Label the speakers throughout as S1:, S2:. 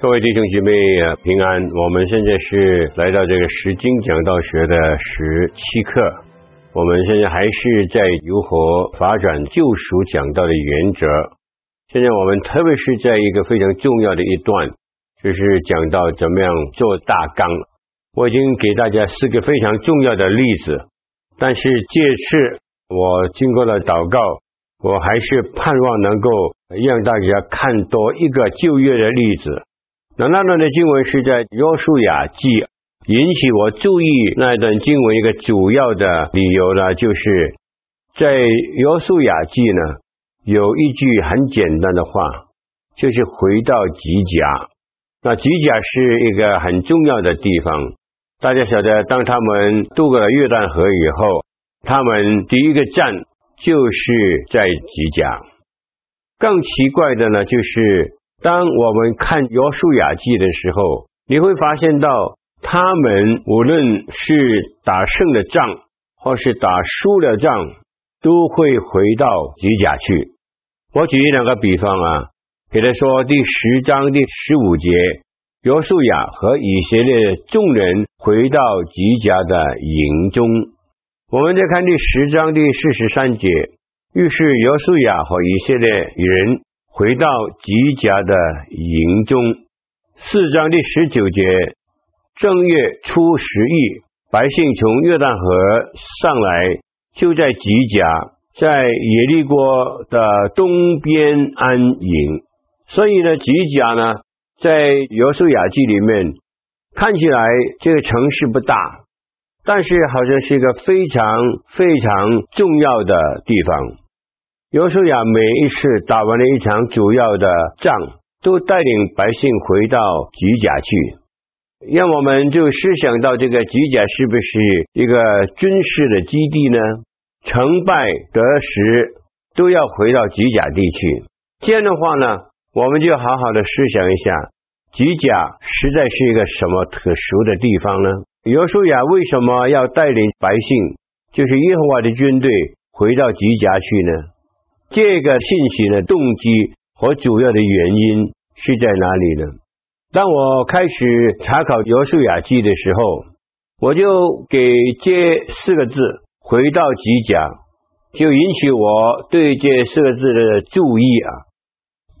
S1: 各位弟兄姐妹，平安！我们现在是来到这个十经讲道学的十七课，我们现在还是在如何发展救赎讲道的原则。现在我们特别是在一个非常重要的一段，就是讲到怎么样做大纲。我已经给大家四个非常重要的例子，但是这次我经过了祷告，我还是盼望能够让大家看多一个就业的例子。那那段的经文是在约书亚记，引起我注意那段经文一个主要的理由呢，就是在约书亚记呢有一句很简单的话，就是回到吉甲。那吉甲是一个很重要的地方，大家晓得，当他们渡过了约旦河以后，他们第一个站就是在吉甲。更奇怪的呢，就是。当我们看约书亚记的时候，你会发现到他们无论是打胜了仗，或是打输了仗，都会回到吉甲去。我举一两个比方啊，比如说第十章第十五节，约书亚和以色列众人回到吉甲的营中。我们再看第十章第四十三节，于是约书亚和以色列人。回到吉甲的营中，四章第十九节，正月初十日，百姓从约旦河上来，就在吉甲，在耶利哥的东边安营。所以呢，吉甲呢，在约书亚记里面看起来这个城市不大，但是好像是一个非常非常重要的地方。约书亚每一次打完了一场主要的仗，都带领百姓回到吉甲去。让我们就思想到这个吉甲是不是一个军事的基地呢？成败得失都要回到吉甲地区。这样的话呢，我们就好好的思想一下，吉甲实在是一个什么特殊的地方呢？约书亚为什么要带领百姓，就是耶和华的军队回到吉甲去呢？这个信息的动机和主要的原因是在哪里呢？当我开始查考约书亚记的时候，我就给这四个字“回到吉甲”，就引起我对这四个字的注意啊。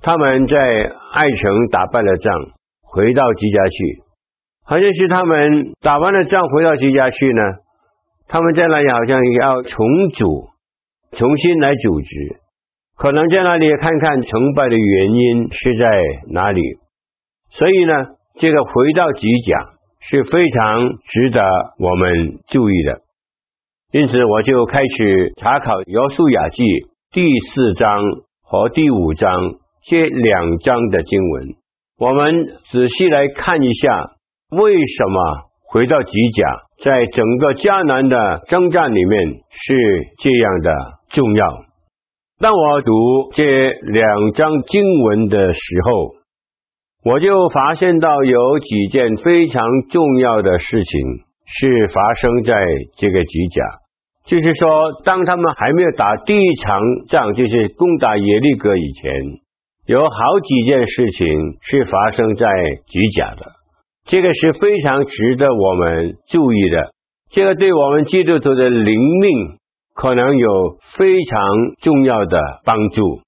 S1: 他们在艾城打败了仗，回到吉家去，好像是他们打完了仗回到吉家去呢。他们在那里好像要重组，重新来组织。可能在那里看看成败的原因是在哪里，所以呢，这个回到吉甲是非常值得我们注意的。因此，我就开始查考约书亚记第四章和第五章这两章的经文。我们仔细来看一下，为什么回到吉甲，在整个迦南的征战里面是这样的重要。当我读这两章经文的时候，我就发现到有几件非常重要的事情是发生在这个吉甲。就是说，当他们还没有打第一场仗，就是攻打耶利哥以前，有好几件事情是发生在吉甲的。这个是非常值得我们注意的。这个对我们基督徒的灵命。可能有非常重要的帮助，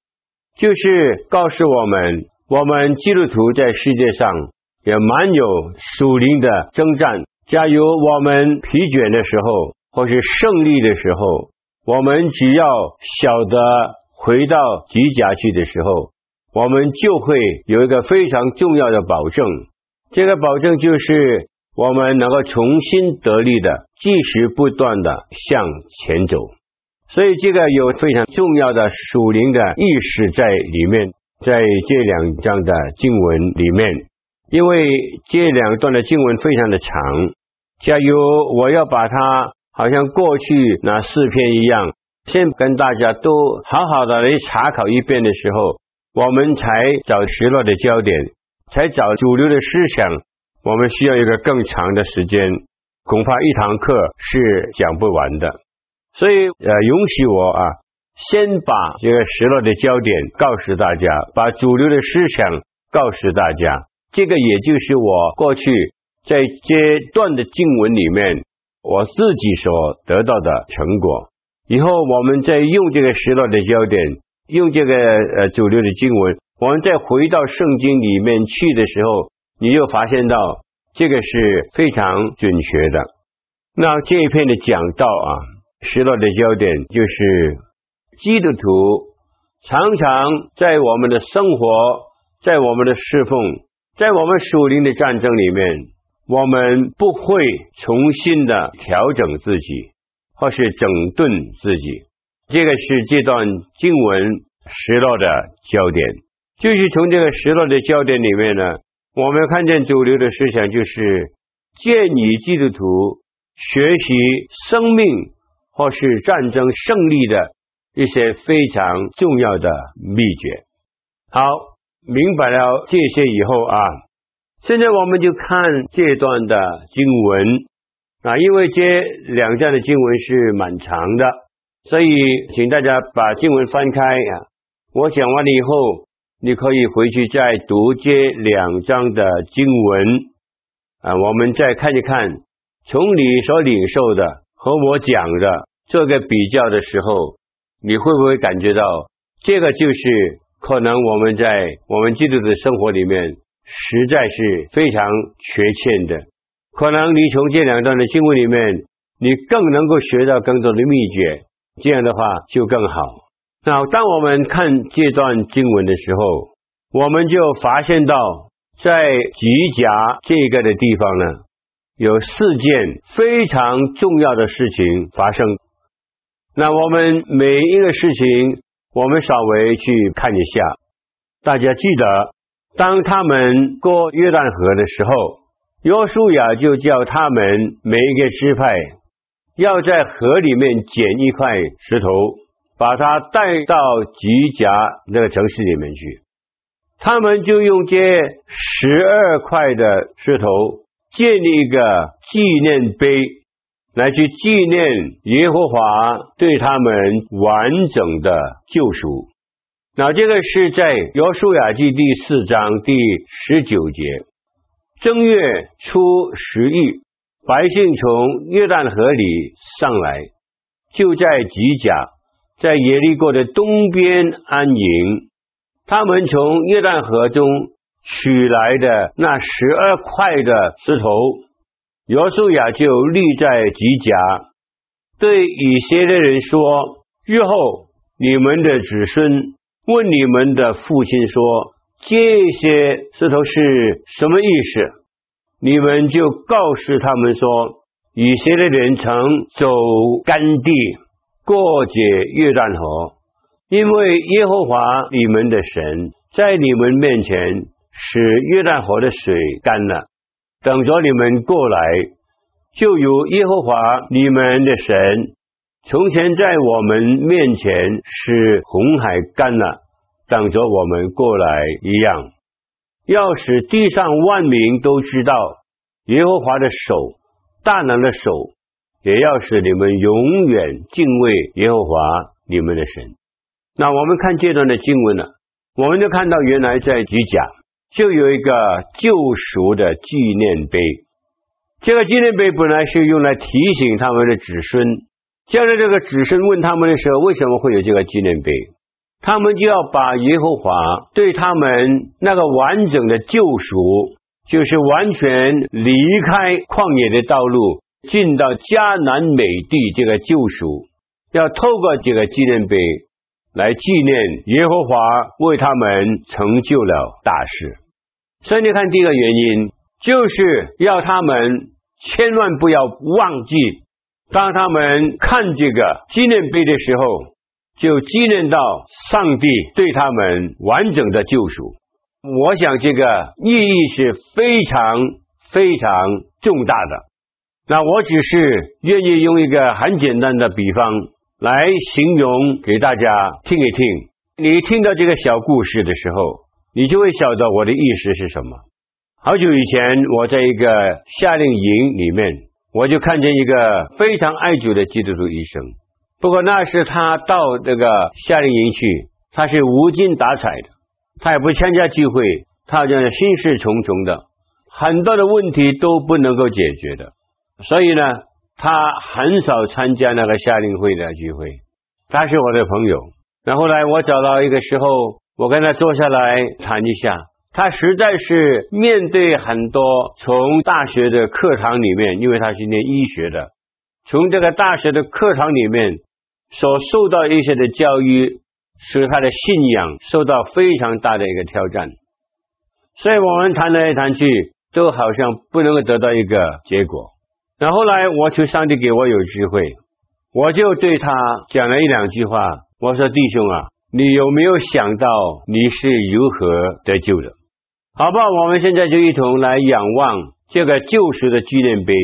S1: 就是告诉我们，我们基督徒在世界上也蛮有属灵的征战。假如我们疲倦的时候，或是胜利的时候，我们只要晓得回到吉甲去的时候，我们就会有一个非常重要的保证。这个保证就是我们能够重新得力的，继续不断的向前走。所以这个有非常重要的属灵的意识在里面，在这两章的经文里面，因为这两段的经文非常的长，假如我要把它好像过去那四篇一样，先跟大家都好好的来查考一遍的时候，我们才找失落的焦点，才找主流的思想。我们需要一个更长的时间，恐怕一堂课是讲不完的。所以，呃，允许我啊，先把这个失落的焦点告诉大家，把主流的思想告诉大家。这个也就是我过去在这段的经文里面，我自己所得到的成果。以后我们再用这个失落的焦点，用这个呃主流的经文，我们再回到圣经里面去的时候。你又发现到这个是非常准确的。那这一篇的讲道啊，失落的焦点就是基督徒常常在我们的生活，在我们的侍奉，在我们属灵的战争里面，我们不会重新的调整自己，或是整顿自己。这个是这段经文失落的焦点，就是从这个失落的焦点里面呢。我们看见主流的思想，就是建议基督徒学习生命或是战争胜利的一些非常重要的秘诀。好，明白了这些以后啊，现在我们就看这段的经文啊，因为这两章的经文是蛮长的，所以请大家把经文翻开啊。我讲完了以后。你可以回去再读这两章的经文啊，我们再看一看，从你所领受的和我讲的做个比较的时候，你会不会感觉到这个就是可能我们在我们基督的生活里面实在是非常缺欠的？可能你从这两段的经文里面，你更能够学到更多的秘诀，这样的话就更好。那当我们看这段经文的时候，我们就发现到，在吉甲这个的地方呢，有四件非常重要的事情发生。那我们每一个事情，我们稍微去看一下。大家记得，当他们过约旦河的时候，约书亚就叫他们每一个支派要在河里面捡一块石头。把他带到吉甲那个城市里面去，他们就用这十二块的石头建立一个纪念碑，来去纪念耶和华对他们完整的救赎。那这个是在约书亚记第四章第十九节，正月初十日，百姓从约旦河里上来，就在吉甲。在耶利哥的东边安营，他们从约旦河中取来的那十二块的石头，约书亚就立在吉甲，对以色列人说：“日后你们的子孙问你们的父亲说，这些石头是什么意思？你们就告诉他们说，以色列人曾走干地。”过解约旦河，因为耶和华你们的神在你们面前使约旦河的水干了，等着你们过来，就如耶和华你们的神从前在我们面前使红海干了，等着我们过来一样，要使地上万民都知道耶和华的手，大能的手。也要使你们永远敬畏耶和华你们的神。那我们看这段的经文呢，我们就看到原来在吉甲就有一个救赎的纪念碑。这个纪念碑本来是用来提醒他们的子孙，将来这个子孙问他们的时候，为什么会有这个纪念碑？他们就要把耶和华对他们那个完整的救赎，就是完全离开旷野的道路。进到迦南美地这个救赎，要透过这个纪念碑来纪念耶和华为他们成就了大事。所以你看，第一个原因就是要他们千万不要忘记，当他们看这个纪念碑的时候，就纪念到上帝对他们完整的救赎。我想这个意义是非常非常重大的。那我只是愿意用一个很简单的比方来形容给大家听一听。你听到这个小故事的时候，你就会晓得我的意思是什么。好久以前，我在一个夏令营里面，我就看见一个非常爱酒的基督徒医生。不过那是他到这个夏令营去，他是无精打采的，他也不参加聚会，他好像心事重重的，很多的问题都不能够解决的。所以呢，他很少参加那个夏令会的聚会。他是我的朋友。那后来我找到一个时候，我跟他坐下来谈一下。他实在是面对很多从大学的课堂里面，因为他是念医学的，从这个大学的课堂里面所受到一些的教育，使他的信仰受到非常大的一个挑战。所以我们谈来谈去，都好像不能够得到一个结果。那后来我求上帝给我有机会，我就对他讲了一两句话。我说：“弟兄啊，你有没有想到你是如何得救的？好吧？我们现在就一同来仰望这个救赎的纪念碑，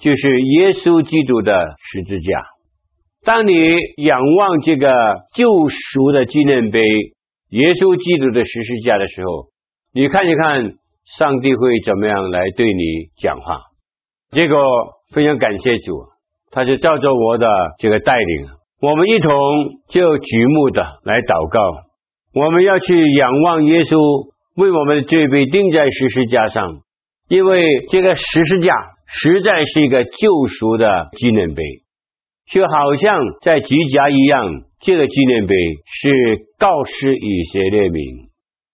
S1: 就是耶稣基督的十字架。当你仰望这个救赎的纪念碑，耶稣基督的十字架的时候，你看一看上帝会怎么样来对你讲话。结果非常感谢主，他就照着我的这个带领。”我们一同就举目的来祷告，我们要去仰望耶稣为我们的罪被钉在十字架上，因为这个十字架实在是一个救赎的纪念碑，就好像在吉甲一样，这个纪念碑是告示以色列民，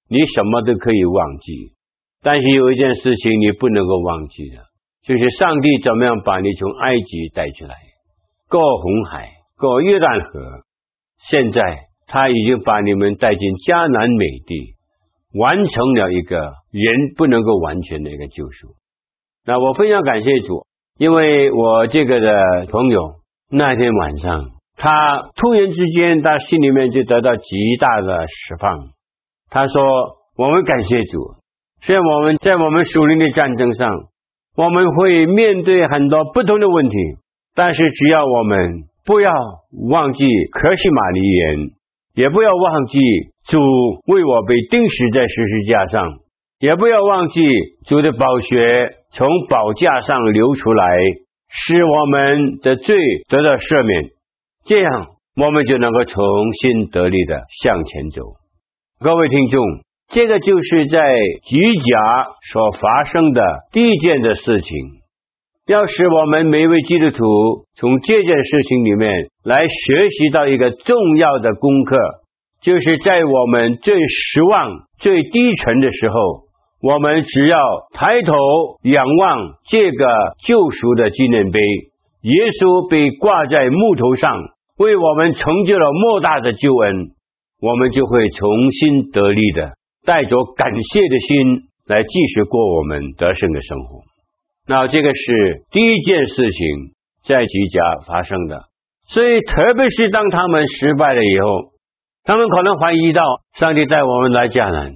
S1: 你什么都可以忘记，但是有一件事情你不能够忘记的，就是上帝怎么样把你从埃及带出来，过红海。过约旦河，现在他已经把你们带进迦南美地，完成了一个人不能够完全的一个救赎。那我非常感谢主，因为我这个的朋友那天晚上，他突然之间，他心里面就得到极大的释放。他说：“我们感谢主，虽然我们在我们属灵的战争上，我们会面对很多不同的问题，但是只要我们。”不要忘记客西马尼园，也不要忘记主为我被钉死在十字架上，也不要忘记主的宝血从宝架上流出来，使我们的罪得到赦免。这样，我们就能够重新得力的向前走。各位听众，这个就是在举甲所发生的第一件的事情。要使我们每位基督徒从这件事情里面来学习到一个重要的功课，就是在我们最失望、最低沉的时候，我们只要抬头仰望这个救赎的纪念碑，耶稣被挂在木头上，为我们成就了莫大的救恩，我们就会重新得力的，带着感谢的心来继续过我们得胜的生活。那这个是第一件事情在吉甲发生的，所以特别是当他们失败了以后，他们可能怀疑到上帝带我们来迦南，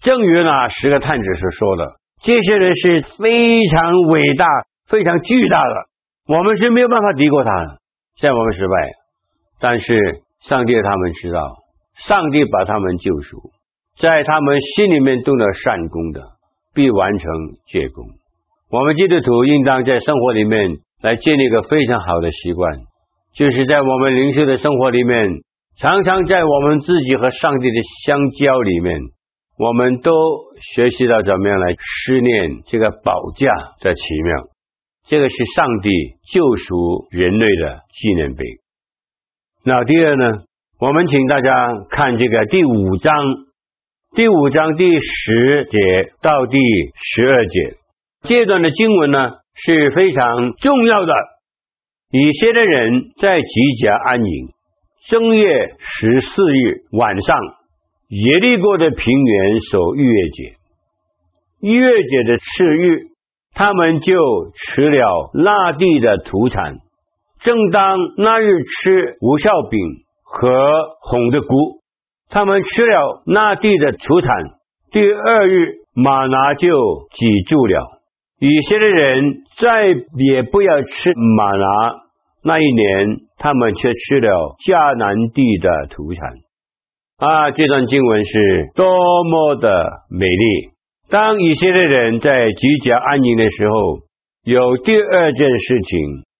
S1: 正如那十个探子所说的，这些人是非常伟大、非常巨大的，我们是没有办法敌过他的。现在我们失败，但是上帝他们知道，上帝把他们救赎，在他们心里面动了善功的，必完成戒功。我们基督徒应当在生活里面来建立一个非常好的习惯，就是在我们灵修的生活里面，常常在我们自己和上帝的相交里面，我们都学习到怎么样来思念这个宝架的奇妙。这个是上帝救赎人类的纪念碑。那第二呢，我们请大家看这个第五章，第五章第十节到第十二节。这段的经文呢是非常重要的。以色列人在吉甲安营，正月十四日晚上，耶利哥的平原守逾越节。逾越节的次日，他们就吃了那地的土产。正当那日吃无酵饼和红的谷，他们吃了那地的土产。第二日，玛拿就止住了。以色列人再也不要吃玛拿。那一年，他们却吃了迦南地的土产。啊，这段经文是多么的美丽！当以色列人在吉甲安营的时候，有第二件事情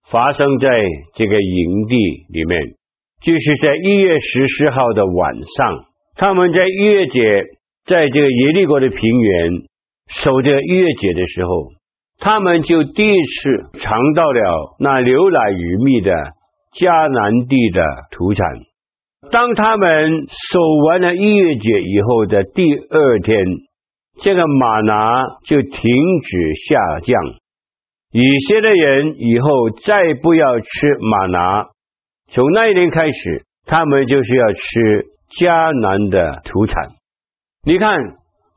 S1: 发生在这个营地里面，就是在一月十四号的晚上，他们在逾越节，在这个耶利哥的平原守着逾越节的时候，他们就第一次尝到了那牛奶与蜜的迦南地的土产。当他们守完了逾越节以后的第二天，这个玛拿就停止下降。以色列人以后再不要吃玛拿，从那一年开始，他们就是要吃迦南的土产。你看，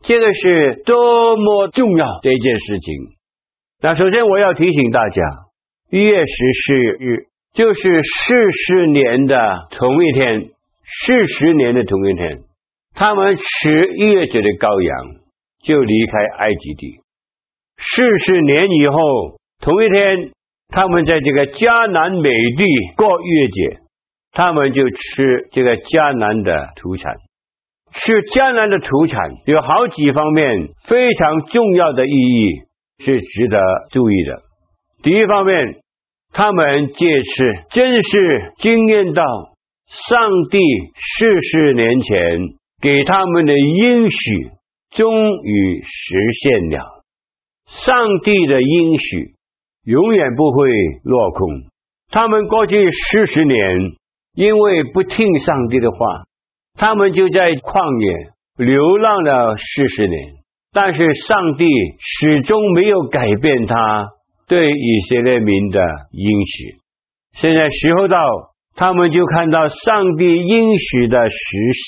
S1: 这个是多么重要的一件事情。那首先我要提醒大家，一月十四日就是四十年的同一天，四十年的同一天，他们吃一月节的羔羊，就离开埃及地。四十年以后，同一天，他们在这个迦南美地过月节，他们就吃这个迦南的土产。吃迦南的土产有好几方面非常重要的意义。是值得注意的。第一方面，他们借此真是经验到上帝四十年前给他们的应许终于实现了。上帝的应许永远不会落空。他们过去四十年因为不听上帝的话，他们就在旷野流浪了四十年。但是上帝始终没有改变他对以色列民的应许。现在时候到，他们就看到上帝应许的实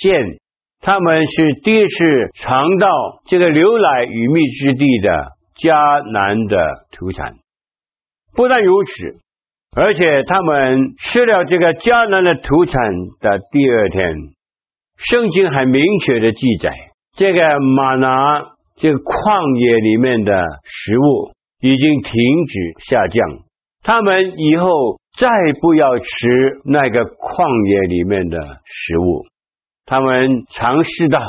S1: 现。他们是第一次尝到这个牛奶与蜜之地的迦南的土产。不但如此，而且他们吃了这个迦南的土产的第二天，圣经还明确的记载，这个玛拿。这个旷野里面的食物已经停止下降，他们以后再不要吃那个旷野里面的食物。他们尝试到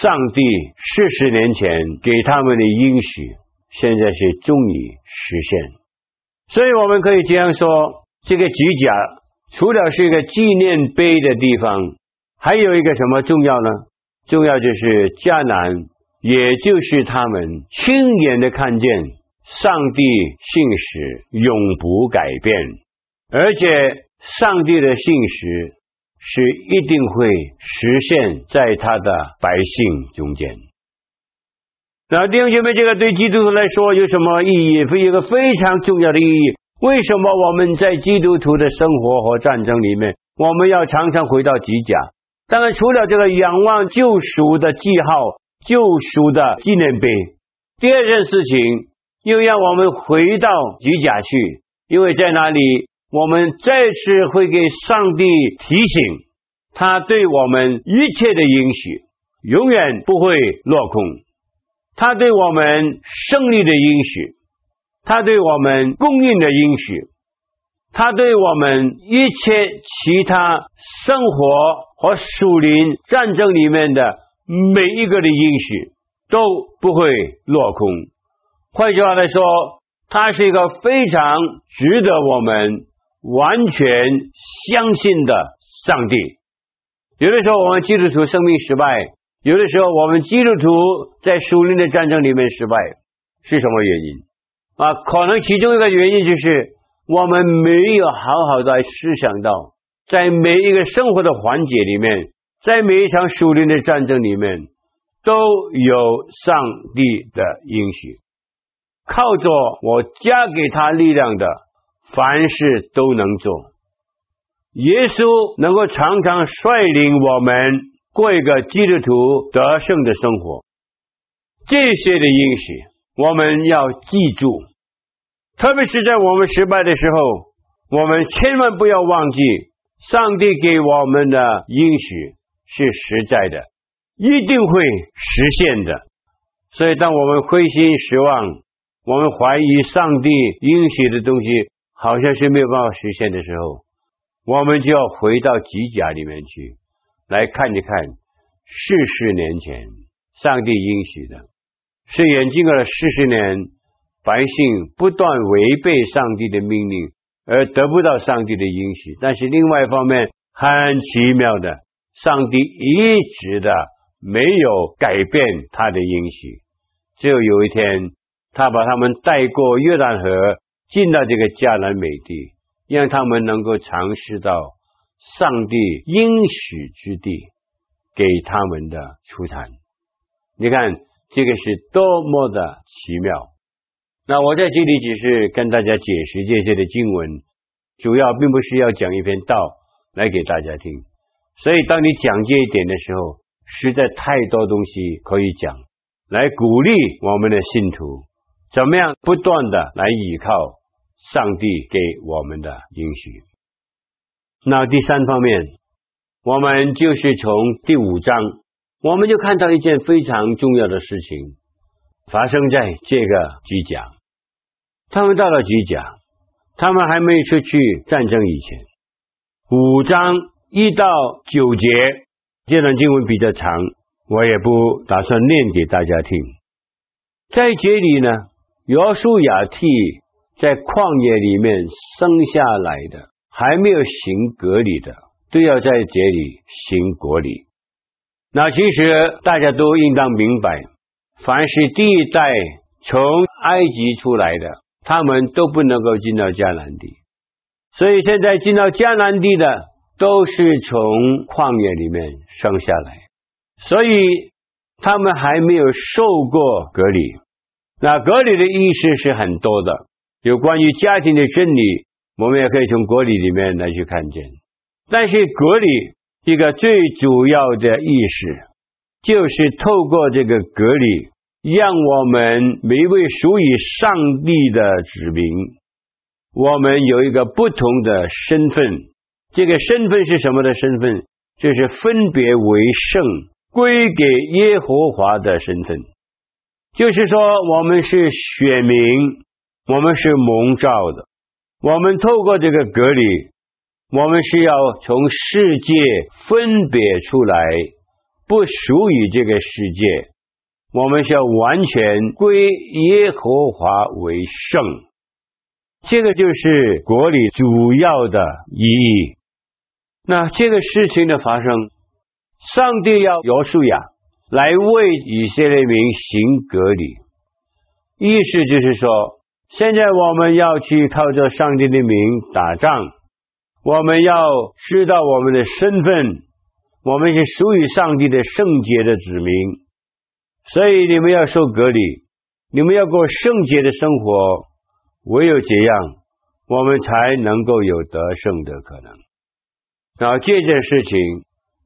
S1: 上帝四十年前给他们的应许，现在是终于实现。所以我们可以这样说：这个吉甲除了是一个纪念碑的地方，还有一个什么重要呢？重要就是迦南。也就是他们亲眼的看见上帝信实永不改变，而且上帝的信实是一定会实现在他的百姓中间。那弟兄姐妹，这个对基督徒来说有什么意义？会一个非常重要的意义。为什么我们在基督徒的生活和战争里面，我们要常常回到极甲？当然，除了这个仰望救赎的记号。救赎的纪念碑。第二件事情，又让我们回到极甲去，因为在那里，我们再次会给上帝提醒，他对我们一切的应许永远不会落空，他对我们胜利的应许，他对我们供应的应许，他对我们一切其他生活和属灵战争里面的。每一个的应许都不会落空。换句话来说，他是一个非常值得我们完全相信的上帝。有的时候我们基督徒生命失败，有的时候我们基督徒在属灵的战争里面失败，是什么原因？啊，可能其中一个原因就是我们没有好好的思想到，在每一个生活的环节里面。在每一场属灵的战争里面，都有上帝的应许。靠着我加给他力量的，凡事都能做。耶稣能够常常率领我们过一个基督徒得胜的生活。这些的应许，我们要记住。特别是在我们失败的时候，我们千万不要忘记上帝给我们的应许。是实在的，一定会实现的。所以，当我们灰心失望，我们怀疑上帝应许的东西好像是没有办法实现的时候，我们就要回到吉甲里面去，来看一看四十年前上帝应许的，虽然经过了四十年，百姓不断违背上帝的命令，而得不到上帝的应许，但是另外一方面很奇妙的，上帝一直的没有改变他的应许，只有有一天，他把他们带过约旦河，进到这个迦南美地，让他们能够尝试到上帝应许之地给他们的出产。你看，这个是多么的奇妙！那我在这里只是跟大家解释这些的经文，主要并不是要讲一篇道来给大家听。所以，当你讲这一点的时候，实在太多东西可以讲，来鼓励我们的信徒。怎么样不断的来依靠上帝给我们的应许？那第三方面，我们就是从第五章，我们就看到一件非常重要的事情发生在这个吉甲。他们到了吉甲，他们还没出去战争以前，五章一到九节，这段经文比较长，我也不打算念给大家听。在这里呢。约书亚替在旷野里面生下来的还没有行割礼的，都要在这里行割礼。那其实大家都应当明白，凡是第一代从埃及出来的，他们都不能够进到迦南地。所以现在进到迦南地的，都是从旷野里面生下来，所以他们还没有受过隔离。那隔离的意思是很多的，有关于家庭的真理，我们也可以从割礼里面来去看见。但是割礼一个最主要的意思，就是透过这个割礼，让我们每一位属于上帝的子民，我们有一个不同的身份。这个身份是什么的身份？就是分别为圣，归给耶和华的身份。就是说，我们是选民，我们是蒙召的。我们透过这个隔离，我们是要从世界分别出来，不属于这个世界。我们是要完全归耶和华为圣。这个就是国礼主要的意义。那这个事情的发生，上帝要约书亚。来为以色列民行隔离，意思就是说，现在我们要去靠着上帝的名打仗，我们要知道我们的身份，我们是属于上帝的圣洁的子民，所以你们要受隔离，你们要过圣洁的生活，唯有这样，我们才能够有得胜的可能。然后这件事情。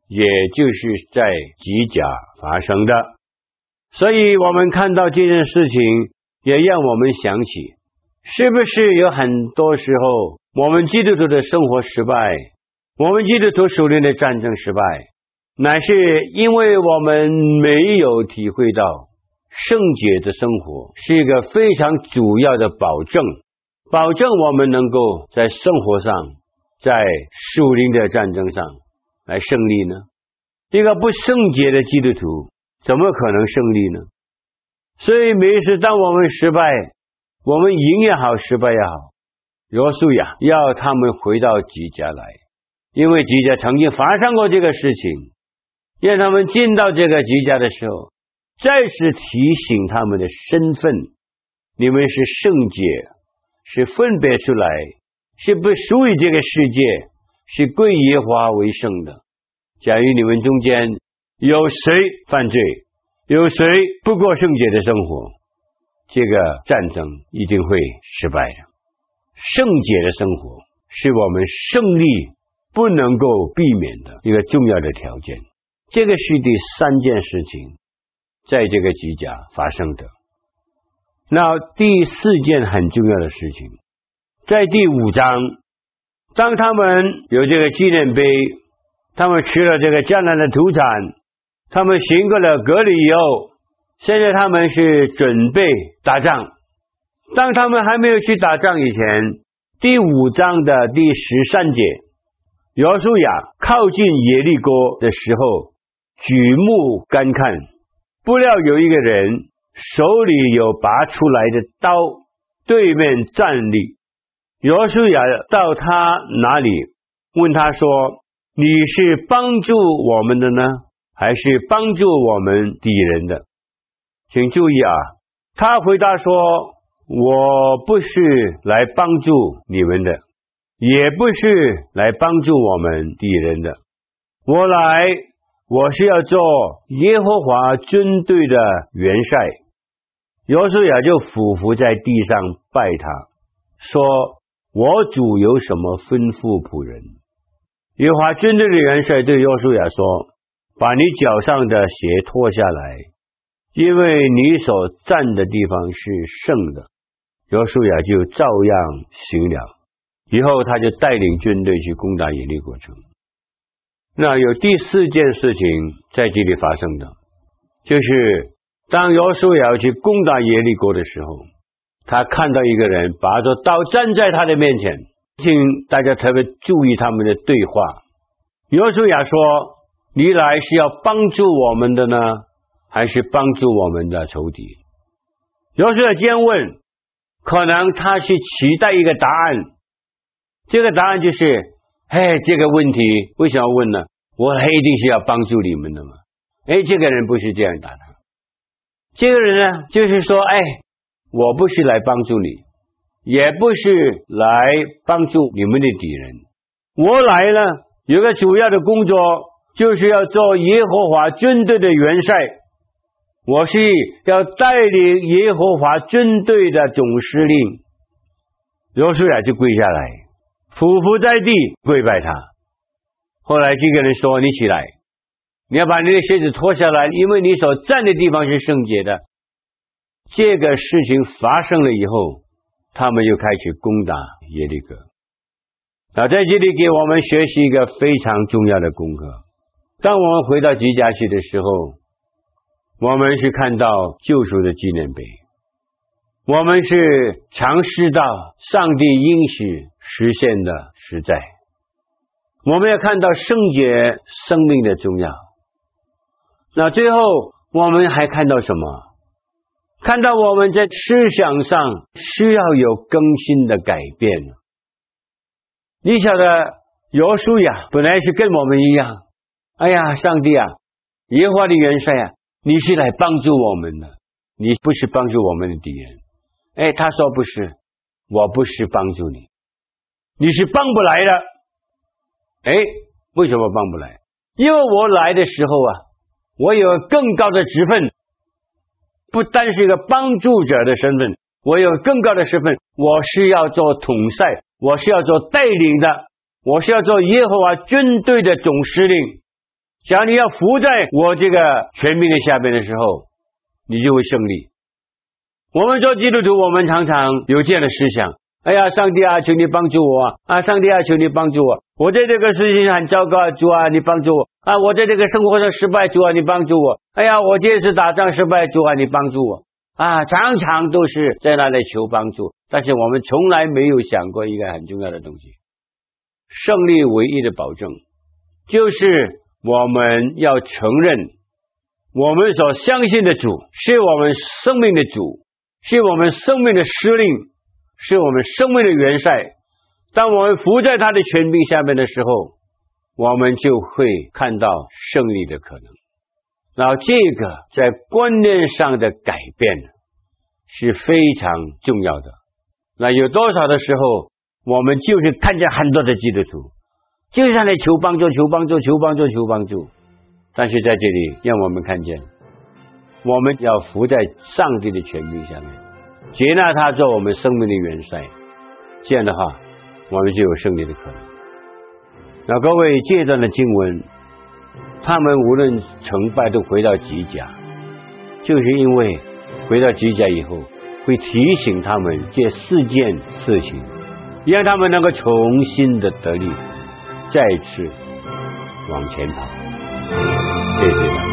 S1: 也就是在吉甲发生的，所以我们看到这件事情，也让我们想起，是不是有很多时候我们基督徒的生活失败，我们基督徒首领的战争失败，乃是因为我们没有体会到圣洁的生活是一个非常主要的保证，保证我们能够在生活上，在属灵的战争上。来胜利呢？一个不圣洁的基督徒怎么可能胜利呢？所以每一次当我们失败，我们赢也好，失败也好，约书亚要他们回到吉家来，因为吉家曾经发生过这个事情，让他们进到这个吉家的时候，再次提醒他们的身份：你们是圣洁，是分别出来，是不属于这个世界。是贵耶华为圣的。假如你们中间有谁犯罪，有谁不过圣洁的生活，这个战争一定会失败的。圣洁的生活是我们胜利不能够避免的一个重要的条件。这个是第三件事情，在这个吉甲发生的。那第四件很重要的事情，在第五章。当他们有这个纪念碑，他们吃了这个江南的土产，他们行过了隔离以后，现在他们是准备打仗，当他们还没有去打仗以前，第五章的第十三节，约书亚靠近耶利哥的时候，举目观看，不料有一个人手里有拔出来的刀，对面站立。约书亚到他那里，问他说：“你是帮助我们的呢，还是帮助我们敌人的？”请注意啊，他回答说：“我不是来帮助你们的，也不是来帮助我们敌人的。我来，我是要做耶和华军队的元帅。”约书亚就俯伏在地上拜他，说。我主有什么吩咐仆人？耶和华军队的元帅对约书亚说：“把你脚上的鞋脱下来，因为你所站的地方是圣的。”约书亚就照样行了。以后他就带领军队去攻打耶利国城。那有第四件事情在这里发生的，就是当约书亚去攻打耶利国的时候。他看到一个人拔着刀站在他的面前，请大家特别注意他们的对话。约书亚说：“你来是要帮助我们的呢，还是帮助我们的仇敌？”有时候这样问，可能他是期待一个答案。这个答案就是：“嘿，这个问题为什么要问呢？我一定是要帮助你们的嘛。”哎，这个人不是这样答的。这个人呢，就是说：“哎。”我不是来帮助你，也不是来帮助你们的敌人。我来了，有个主要的工作，就是要做耶和华军队的元帅。我是要带领耶和华军队的总司令。约书亚就跪下来，匍匐在地跪拜他。后来这个人说：“你起来，你要把你的鞋子脱下来，因为你所站的地方是圣洁的。”这个事情发生了以后，他们又开始攻打耶利哥。那在这里给我们学习一个非常重要的功课。当我们回到吉甲去的时候，我们是看到救赎的纪念碑，我们是尝试到上帝应许实现的实在。我们要看到圣洁生命的重要。那最后我们还看到什么？看到我们在思想上需要有更新的改变。你晓得，耶稣呀本来是跟我们一样。哎呀，上帝啊，耶和华的元帅啊，你是来帮助我们的，你不是帮助我们的敌人。哎，他说不是，我不是帮助你，你是帮不来的。哎，为什么帮不来？因为我来的时候啊，我有更高的职分。不单是一个帮助者的身份，我有更高的身份，我是要做统帅，我是要做带领的，我是要做耶和华军队的总司令。只要你要服在我这个权柄的下边的时候，你就会胜利。我们做基督徒，我们常常有这样的思想。哎呀，上帝啊，求你帮助我啊！上帝啊，求你帮助我！我在这个事情上很糟糕，主啊，你帮助我啊！我在这个生活上失败，主啊，你帮助我！哎呀，我这次打仗失败，主啊，你帮助我啊！常常都是在那里求帮助，但是我们从来没有想过一个很重要的东西：胜利唯一的保证，就是我们要承认，我们所相信的主是我们生命的主，是我们生命的司令。是我们生命的元帅。当我们伏在他的权柄下面的时候，我们就会看到胜利的可能。然后，这个在观念上的改变是非常重要的。那有多少的时候，我们就是看见很多的基督徒，就是在求帮助、求帮助、求帮助、求帮助。但是在这里，让我们看见，我们要伏在上帝的权柄下面。接纳他做我们生命的元帅，这样的话，我们就有胜利的可能。那各位，这段的经文，他们无论成败都回到吉甲，就是因为回到吉甲以后，会提醒他们这四件事情，让他们能够重新的得力，再次往前跑。谢谢。